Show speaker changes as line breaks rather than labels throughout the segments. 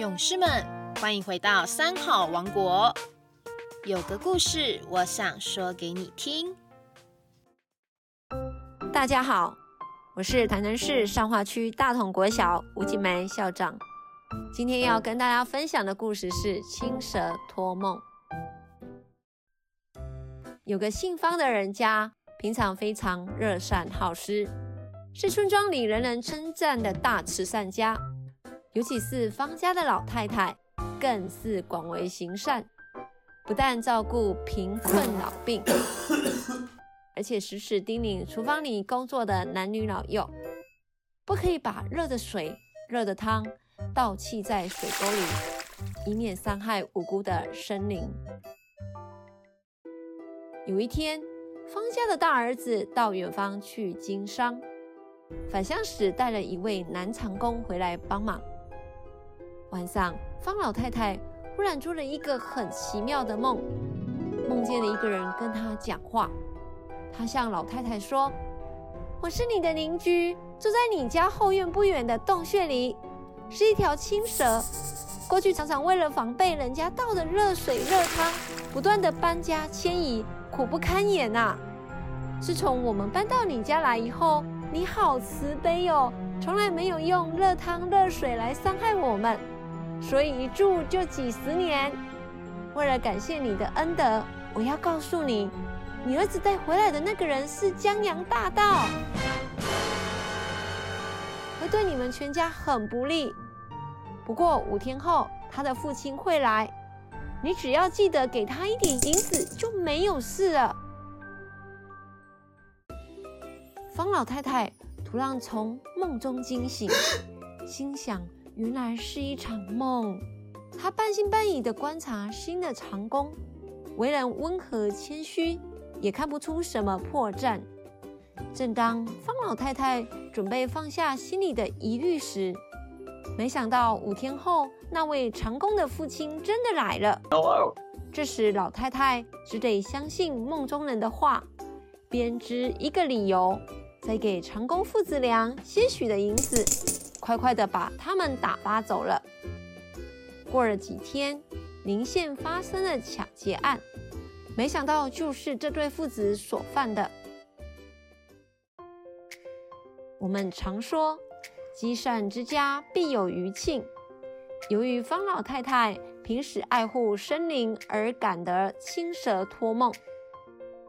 勇士们，欢迎回到三好王国。有个故事，我想说给你听。
大家好，我是台南市上化区大同国小吴静梅校长。今天要跟大家分享的故事是《青蛇托梦》。有个姓方的人家，平常非常热善好施，是村庄里人人称赞的大慈善家。尤其是方家的老太太，更是广为行善，不但照顾贫困老病，而且时时叮咛厨房里工作的男女老幼，不可以把热的水、热的汤倒弃在水沟里，以免伤害无辜的生灵。有一天，方家的大儿子到远方去经商，返乡时带了一位男长工回来帮忙。晚上，方老太太忽然做了一个很奇妙的梦，梦见了一个人跟她讲话。他向老太太说：“我是你的邻居，住在你家后院不远的洞穴里，是一条青蛇。过去常常为了防备人家倒的热水热汤，不断的搬家迁移，苦不堪言呐。自从我们搬到你家来以后，你好慈悲哦，从来没有用热汤热水来伤害我们。”所以一住就几十年。为了感谢你的恩德，我要告诉你，你儿子带回来的那个人是江洋大盗，会对你们全家很不利。不过五天后，他的父亲会来，你只要记得给他一点银子，就没有事了。方老太太突然从梦中惊醒，心想。原来是一场梦。他半信半疑地观察新的长工，为人温和谦虚，也看不出什么破绽。正当方老太太准备放下心里的疑虑时，没想到五天后，那位长工的父亲真的来了。这时，老太太只得相信梦中人的话，编织一个理由，再给长工父子俩些许的银子。快快的把他们打发走了。过了几天，临县发生了抢劫案，没想到就是这对父子所犯的。我们常说积善之家必有余庆，由于方老太太平时爱护生灵而感得青蛇托梦，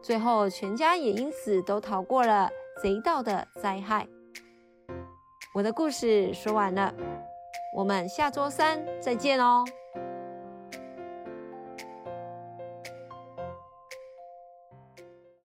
最后全家也因此都逃过了贼盗的灾害。我的故事说完了，我们下周三再见哦。